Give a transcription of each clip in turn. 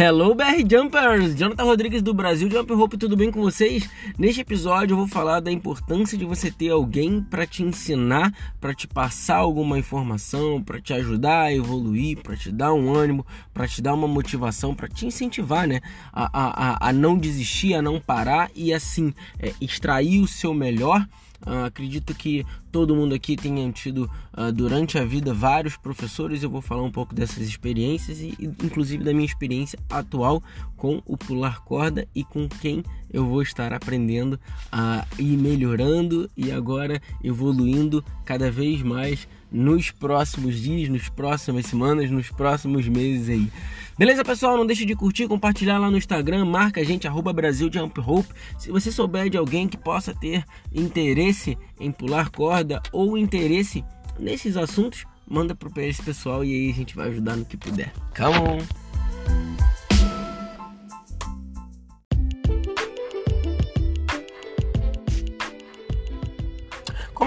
Hello BR Jumpers! Jonathan Rodrigues do Brasil Jump Hope, tudo bem com vocês? Neste episódio eu vou falar da importância de você ter alguém para te ensinar, para te passar alguma informação, para te ajudar a evoluir, para te dar um ânimo, para te dar uma motivação, para te incentivar, né? A, a, a, não desistir, a não parar e assim é, extrair o seu melhor Uh, acredito que todo mundo aqui tenha tido uh, durante a vida vários professores. Eu vou falar um pouco dessas experiências e, inclusive, da minha experiência atual com o pular corda e com quem eu vou estar aprendendo a ir melhorando e agora evoluindo cada vez mais nos próximos dias, nas próximas semanas, nos próximos meses aí. Beleza, pessoal? Não deixe de curtir, compartilhar lá no Instagram, marca a gente, arroba Brasil Jump Hope. Se você souber de alguém que possa ter interesse em pular corda ou interesse nesses assuntos, manda pro esse pessoal e aí a gente vai ajudar no que puder. Come on!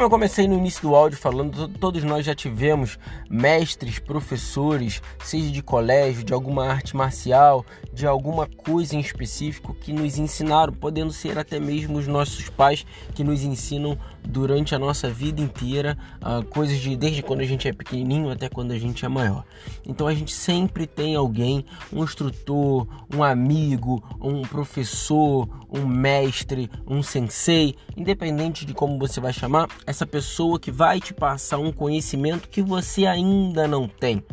Como eu comecei no início do áudio falando, todos nós já tivemos mestres, professores, seja de colégio, de alguma arte marcial, de alguma coisa em específico que nos ensinaram, podendo ser até mesmo os nossos pais que nos ensinam durante a nossa vida inteira, uh, coisas de desde quando a gente é pequenininho até quando a gente é maior. Então a gente sempre tem alguém, um instrutor, um amigo, um professor, um mestre, um sensei, independente de como você vai chamar, essa pessoa que vai te passar um conhecimento que você ainda não tem.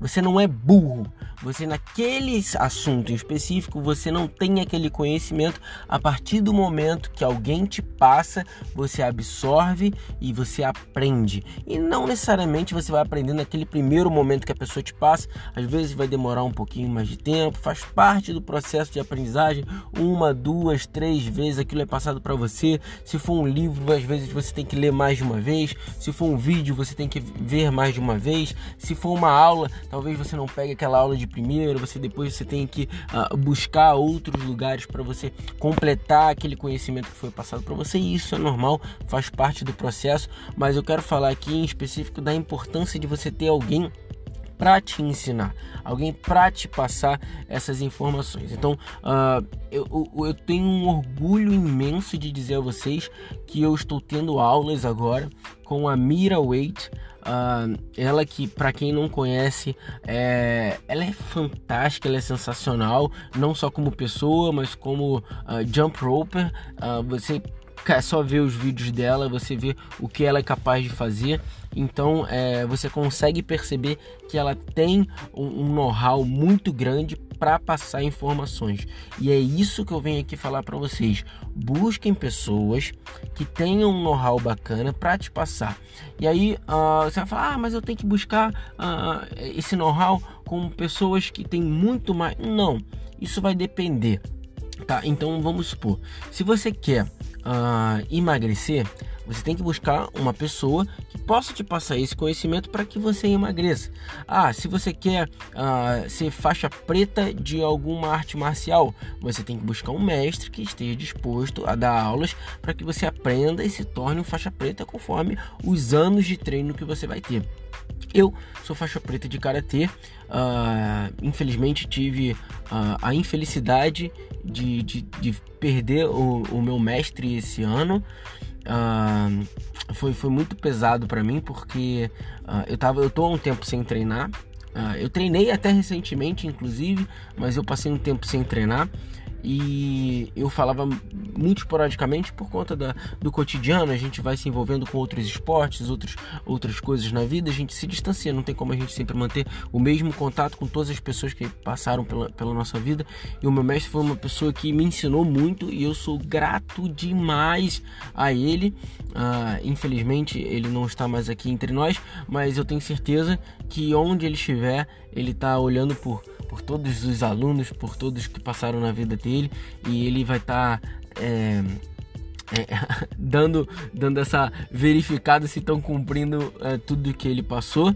Você não é burro, você naquele assunto em específico, você não tem aquele conhecimento. A partir do momento que alguém te passa, você absorve e você aprende. E não necessariamente você vai aprender naquele primeiro momento que a pessoa te passa. Às vezes vai demorar um pouquinho mais de tempo, faz parte do processo de aprendizagem. Uma, duas, três vezes aquilo é passado para você. Se for um livro, às vezes você tem que ler mais de uma vez. Se for um vídeo, você tem que ver mais de uma vez. Se for uma aula, talvez você não pegue aquela aula de primeiro, você depois você tem que uh, buscar outros lugares para você completar aquele conhecimento que foi passado para você. E isso é normal, faz parte do processo. Mas eu quero falar aqui em específico da importância de você ter alguém para te ensinar, alguém para te passar essas informações. Então, uh, eu, eu, tenho um orgulho imenso de dizer a vocês que eu estou tendo aulas agora com a Mira Wait. Uh, ela que, para quem não conhece, é, ela é fantástica, ela é sensacional, não só como pessoa, mas como uh, jump roper. Uh, você é só ver os vídeos dela, você vê o que ela é capaz de fazer. Então é, você consegue perceber que ela tem um, um know-how muito grande para passar informações. E é isso que eu venho aqui falar para vocês. Busquem pessoas que tenham um know-how bacana para te passar. E aí uh, você vai falar, ah, mas eu tenho que buscar uh, esse know-how com pessoas que têm muito mais. Não, isso vai depender. Tá, então vamos supor, se você quer uh, emagrecer, você tem que buscar uma pessoa que possa te passar esse conhecimento para que você emagreça. Ah, se você quer uh, ser faixa preta de alguma arte marcial, você tem que buscar um mestre que esteja disposto a dar aulas para que você aprenda e se torne um faixa preta conforme os anos de treino que você vai ter. Eu sou faixa preta de karatê. Uh, infelizmente tive uh, a infelicidade de, de, de perder o, o, meu mestre esse ano. Uh, foi, foi muito pesado para mim porque eu tava eu tô há um tempo sem treinar. eu treinei até recentemente, inclusive, mas eu passei um tempo sem treinar e eu falava muito esporadicamente por conta da, do cotidiano, a gente vai se envolvendo com outros esportes, outros, outras coisas na vida, a gente se distancia, não tem como a gente sempre manter o mesmo contato com todas as pessoas que passaram pela, pela nossa vida. E o meu mestre foi uma pessoa que me ensinou muito e eu sou grato demais a ele. Uh, infelizmente ele não está mais aqui entre nós, mas eu tenho certeza que onde ele estiver, ele está olhando por por todos os alunos, por todos que passaram na vida dele e ele vai estar tá, é, é, dando, dando essa verificada se estão cumprindo é, tudo que ele passou.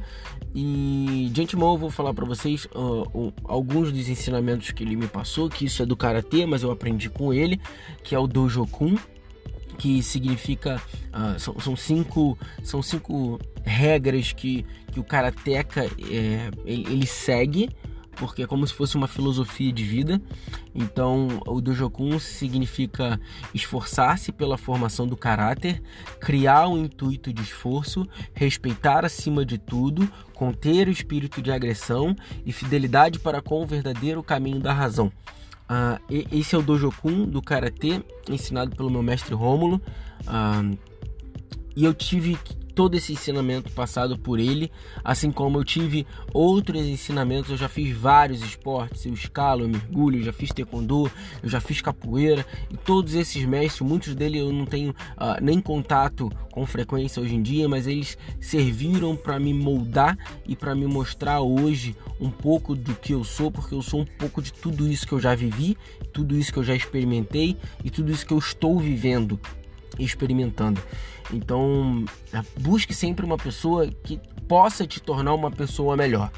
E de antemão eu vou falar para vocês uh, uh, alguns dos ensinamentos que ele me passou, que isso é do karatê, mas eu aprendi com ele, que é o Dojo Kun, que significa uh, são, são, cinco são cinco regras que, que o karateca é, ele, ele segue porque é como se fosse uma filosofia de vida. Então, o Dojokun significa esforçar-se pela formação do caráter, criar um intuito de esforço, respeitar acima de tudo, conter o espírito de agressão e fidelidade para com o verdadeiro caminho da razão. Uh, esse é o Dojokun do Karatê, ensinado pelo meu mestre Rômulo. Uh, e eu tive todo esse ensinamento passado por ele, assim como eu tive outros ensinamentos, eu já fiz vários esportes, eu escalo, eu mergulho, eu já fiz taekwondo, eu já fiz capoeira, e todos esses mestres, muitos deles eu não tenho uh, nem contato com frequência hoje em dia, mas eles serviram para me moldar e para me mostrar hoje um pouco do que eu sou, porque eu sou um pouco de tudo isso que eu já vivi, tudo isso que eu já experimentei e tudo isso que eu estou vivendo experimentando. Então, busque sempre uma pessoa que possa te tornar uma pessoa melhor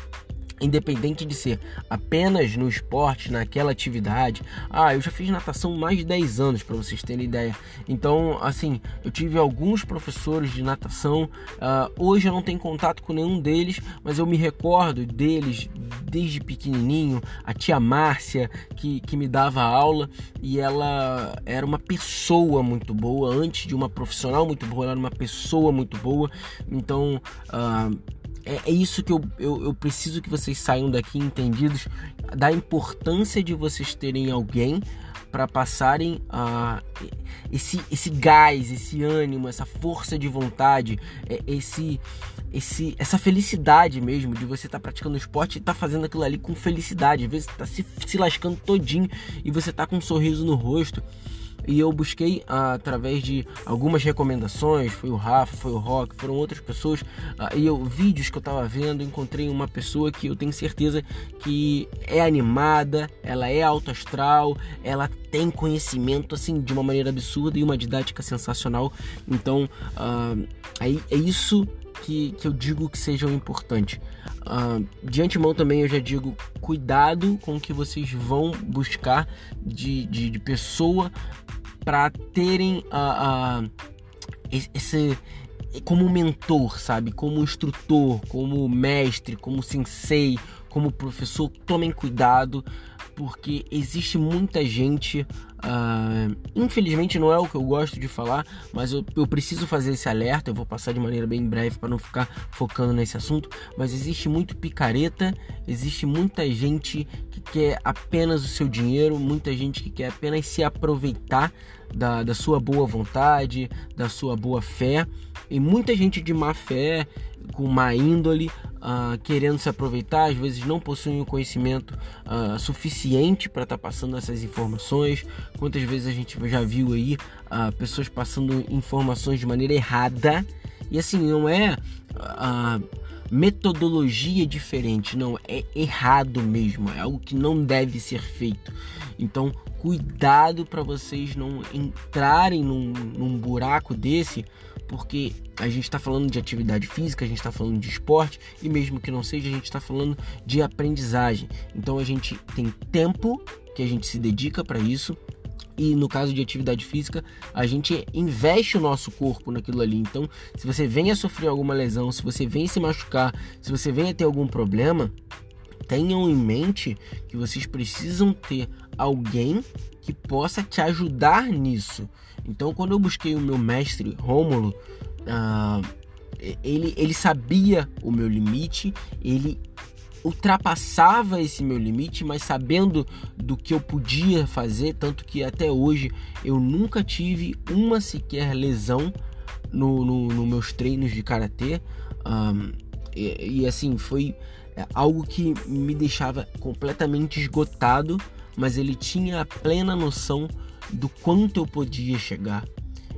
independente de ser apenas no esporte, naquela atividade. Ah, eu já fiz natação mais de 10 anos, para vocês terem ideia. Então, assim, eu tive alguns professores de natação. Uh, hoje eu não tenho contato com nenhum deles, mas eu me recordo deles desde pequenininho. A tia Márcia, que, que me dava aula, e ela era uma pessoa muito boa. Antes de uma profissional muito boa, ela era uma pessoa muito boa. Então, uh, é, é isso que eu, eu, eu preciso que vocês saiam daqui entendidos da importância de vocês terem alguém para passarem uh, esse, esse gás, esse ânimo, essa força de vontade, é, esse, esse, essa felicidade mesmo de você estar tá praticando esporte e estar tá fazendo aquilo ali com felicidade. Às vezes está se, se lascando todinho e você está com um sorriso no rosto e eu busquei através de algumas recomendações, foi o Rafa, foi o Rock, foram outras pessoas, uh, e eu vídeos que eu estava vendo, encontrei uma pessoa que eu tenho certeza que é animada, ela é alto astral, ela tem conhecimento assim de uma maneira absurda e uma didática sensacional. Então, uh, é, é isso que, que eu digo que seja importante. Uh, de antemão também eu já digo cuidado com o que vocês vão buscar de, de, de pessoa para terem uh, uh, esse como mentor, sabe? Como instrutor, como mestre, como sensei, como professor, tomem cuidado, porque existe muita gente. Uh, infelizmente não é o que eu gosto de falar, mas eu, eu preciso fazer esse alerta. Eu vou passar de maneira bem breve para não ficar focando nesse assunto. Mas existe muito picareta, existe muita gente que quer apenas o seu dinheiro, muita gente que quer apenas se aproveitar da, da sua boa vontade, da sua boa fé, e muita gente de má fé, com má índole, uh, querendo se aproveitar, às vezes não possuem o conhecimento uh, suficiente para estar tá passando essas informações. Quantas vezes a gente já viu aí uh, pessoas passando informações de maneira errada, e assim, não é metodologia diferente, não, é errado mesmo, é algo que não deve ser feito. Então, cuidado para vocês não entrarem num, num, buraco desse, porque a gente está falando de atividade física, a gente está falando de esporte e mesmo que não seja, a gente está falando de aprendizagem. Então, a gente tem tempo que a gente se dedica para isso e no caso de atividade física, a gente investe o nosso corpo naquilo ali. Então, se você vem a sofrer alguma lesão, se você vem se machucar, se você vem a ter algum problema, tenham em mente que vocês precisam ter alguém que possa te ajudar nisso. Então, quando eu busquei o meu mestre Rômulo, uh, ele, ele sabia o meu limite, ele ultrapassava esse meu limite, mas sabendo do que eu podia fazer, tanto que até hoje eu nunca tive uma sequer lesão no, no, no meus treinos de karatê. Um, e, assim, foi é, algo que me deixava completamente esgotado, mas ele tinha a plena noção do quanto eu podia chegar.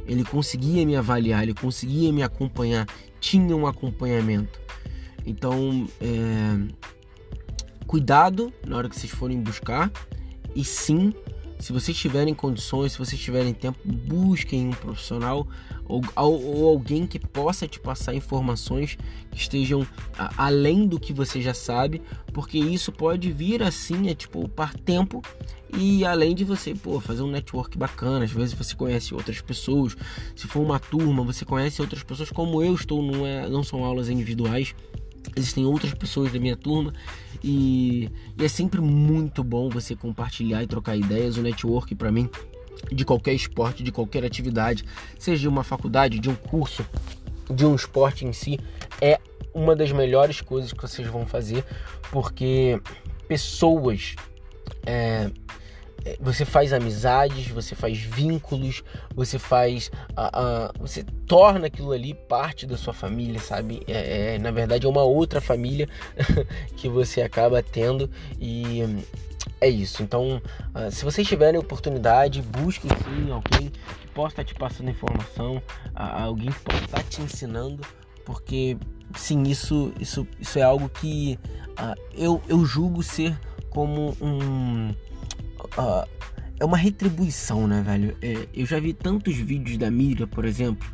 Ele conseguia me avaliar, ele conseguia me acompanhar, tinha um acompanhamento. Então, é, cuidado na hora que vocês forem buscar e sim, se vocês tiverem condições, se vocês tiverem tempo, busquem um profissional ou, ou alguém que possa te passar informações que estejam a, além do que você já sabe, porque isso pode vir assim, é tipo par tempo e além de você pô, fazer um network bacana, às vezes você conhece outras pessoas, se for uma turma, você conhece outras pessoas, como eu estou, não, é, não são aulas individuais existem outras pessoas da minha turma e, e, é sempre muito bom você compartilhar e trocar ideias. O network para mim de qualquer esporte, de qualquer atividade, seja de uma faculdade, de um curso, de um esporte em si, é uma das melhores coisas que vocês vão fazer, porque pessoas é, você faz amizades, você faz vínculos, você faz. você torna aquilo ali parte da sua família, sabe? É, é na verdade, é uma outra família que você acaba tendo e é isso. Então, uh, se vocês tiverem oportunidade, busquem sim alguém que possa estar te passando informação, alguém que possa estar te ensinando, porque sim, isso, isso, isso é algo que uh, eu, eu julgo ser como um uh, é uma retribuição, né, velho? É, eu já vi tantos vídeos da Miriam, por exemplo.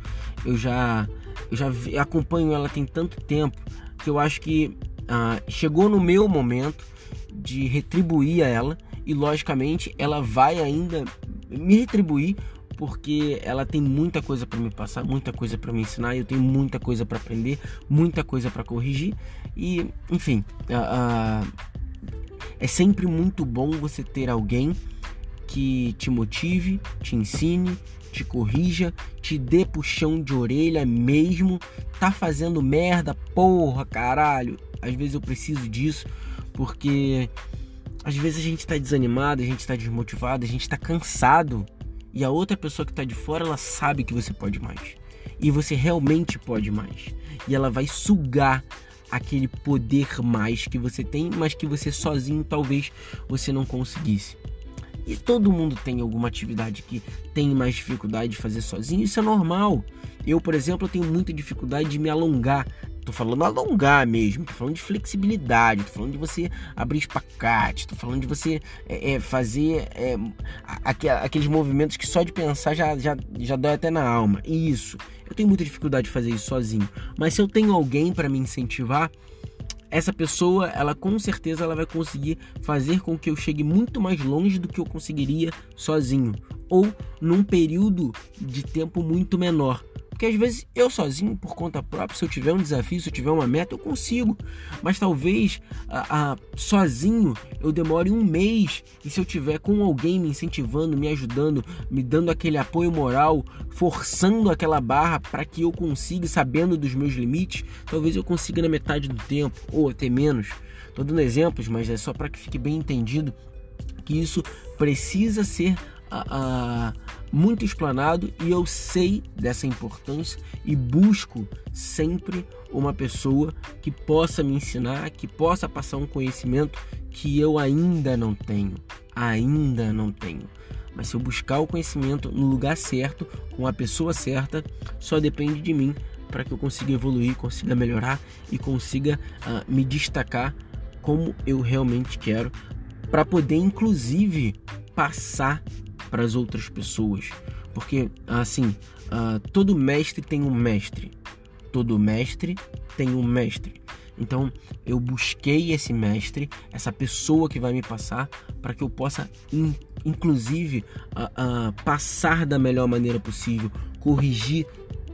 Eu já, eu já vi, acompanho ela tem tanto tempo que eu acho que uh, chegou no meu momento de retribuir a ela e logicamente ela vai ainda me retribuir porque ela tem muita coisa para me passar, muita coisa para me ensinar, eu tenho muita coisa para aprender, muita coisa para corrigir e, enfim, uh, uh, é sempre muito bom você ter alguém que te motive, te ensine, te corrija, te dê puxão de orelha mesmo. Tá fazendo merda, porra, caralho. Às vezes eu preciso disso, porque às vezes a gente tá desanimado, a gente tá desmotivado, a gente tá cansado. E a outra pessoa que tá de fora, ela sabe que você pode mais. E você realmente pode mais. E ela vai sugar aquele poder mais que você tem, mas que você sozinho talvez você não conseguisse. E todo mundo tem alguma atividade que tem mais dificuldade de fazer sozinho, isso é normal. Eu, por exemplo, tenho muita dificuldade de me alongar. Tô falando alongar mesmo, tô falando de flexibilidade, tô falando de você abrir espacate, tô falando de você é, é, fazer é, aqueles movimentos que só de pensar já, já, já dói até na alma. Isso. Eu tenho muita dificuldade de fazer isso sozinho. Mas se eu tenho alguém para me incentivar, essa pessoa, ela com certeza ela vai conseguir fazer com que eu chegue muito mais longe do que eu conseguiria sozinho ou num período de tempo muito menor. Porque às vezes eu sozinho, por conta própria, se eu tiver um desafio, se eu tiver uma meta, eu consigo. Mas talvez a, a, sozinho eu demore um mês. E se eu tiver com alguém me incentivando, me ajudando, me dando aquele apoio moral, forçando aquela barra para que eu consiga, sabendo dos meus limites, talvez eu consiga na metade do tempo, ou até menos. Estou dando exemplos, mas é só para que fique bem entendido que isso precisa ser uh, muito explanado e eu sei dessa importância e busco sempre uma pessoa que possa me ensinar, que possa passar um conhecimento que eu ainda não tenho, ainda não tenho. Mas se eu buscar o conhecimento no lugar certo, com a pessoa certa, só depende de mim para que eu consiga evoluir, consiga melhorar e consiga uh, me destacar como eu realmente quero, para poder inclusive passar para as outras pessoas. Porque, assim, uh, todo mestre tem um mestre. Todo mestre tem um mestre. Então, eu busquei esse mestre, essa pessoa que vai me passar, para que eu possa, in, inclusive, uh, uh, passar da melhor maneira possível, corrigir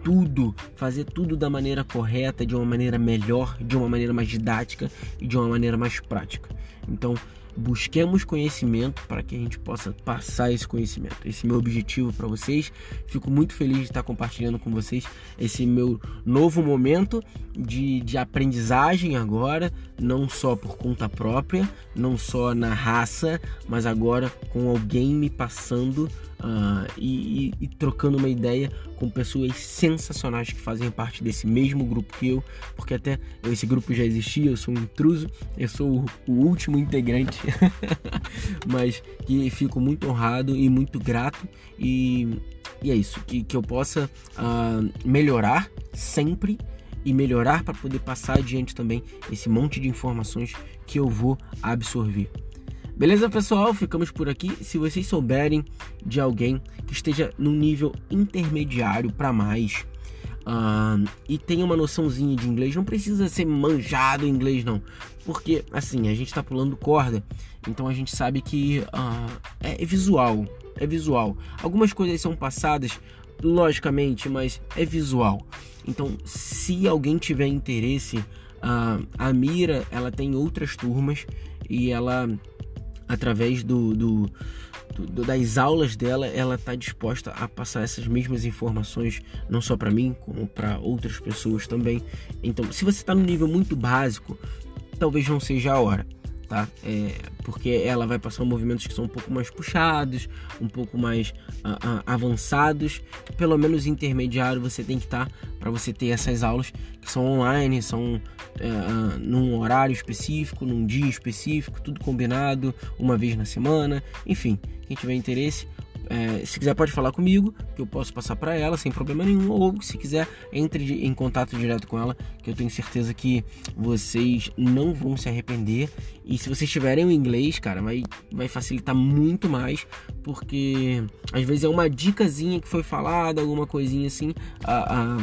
tudo, fazer tudo da maneira correta, de uma maneira melhor, de uma maneira mais didática e de uma maneira mais prática. Então, busquemos conhecimento para que a gente possa passar esse conhecimento. Esse é meu objetivo para vocês. Fico muito feliz de estar compartilhando com vocês esse meu novo momento de, de aprendizagem agora, não só por conta própria, não só na raça, mas agora com alguém me passando uh, e, e, e, trocando uma ideia com pessoas sensacionais que fazem parte desse mesmo grupo que eu, porque até esse grupo já existia, eu sou um intruso, eu sou o, o último integrante, mas que fico muito honrado e muito grato e, e é isso, que, que eu possa uh, melhorar sempre e melhorar para poder passar adiante também esse monte de informações que eu vou absorver. Beleza, pessoal? Ficamos por aqui. Se vocês souberem de alguém que esteja num nível intermediário para mais e tenha uma noçãozinha de inglês, não precisa ser manjado em inglês, não. Porque, assim, a gente está pulando corda, então a gente sabe que uh, é visual. É visual. Algumas coisas são passadas, logicamente, mas é visual. Então, se alguém tiver interesse Uh, a Mira, ela tem outras turmas e ela, através do, do, das aulas dela, ela está disposta a passar essas mesmas informações, não só para mim, como para outras pessoas também. Então, se você está no nível muito básico, talvez não seja a hora tá? É, porque ela vai passar movimentos que são um pouco mais puxados, um pouco mais uh, uh, avançados, pelo menos intermediário você tem que estar tá, para você ter essas aulas que são online, são uh, num horário específico, num dia específico, tudo combinado, uma vez na semana, enfim, quem tiver interesse é, se quiser pode falar comigo, que eu posso passar para ela sem problema nenhum, ou se quiser entre em contato direto com ela, que eu tenho certeza que vocês não vão se arrepender. E se vocês tiverem o inglês, cara, vai, vai facilitar muito mais, porque às vezes é uma dicasinha que foi falada, alguma coisinha assim. A,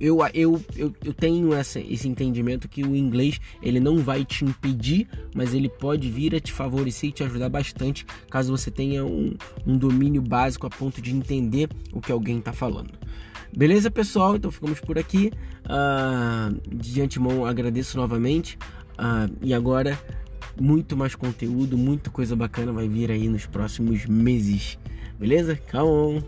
eu, eu, eu, eu tenho essa, esse entendimento que o inglês ele não vai te impedir, mas ele pode vir a te favorecer e te ajudar bastante caso você tenha um, um domínio domínio básico a ponto de entender o que alguém está falando. Beleza, pessoal? Então ficamos por aqui. Uh, de antemão agradeço novamente. Uh, e agora, muito mais conteúdo, muita coisa bacana vai vir aí nos próximos meses. Beleza? Calma!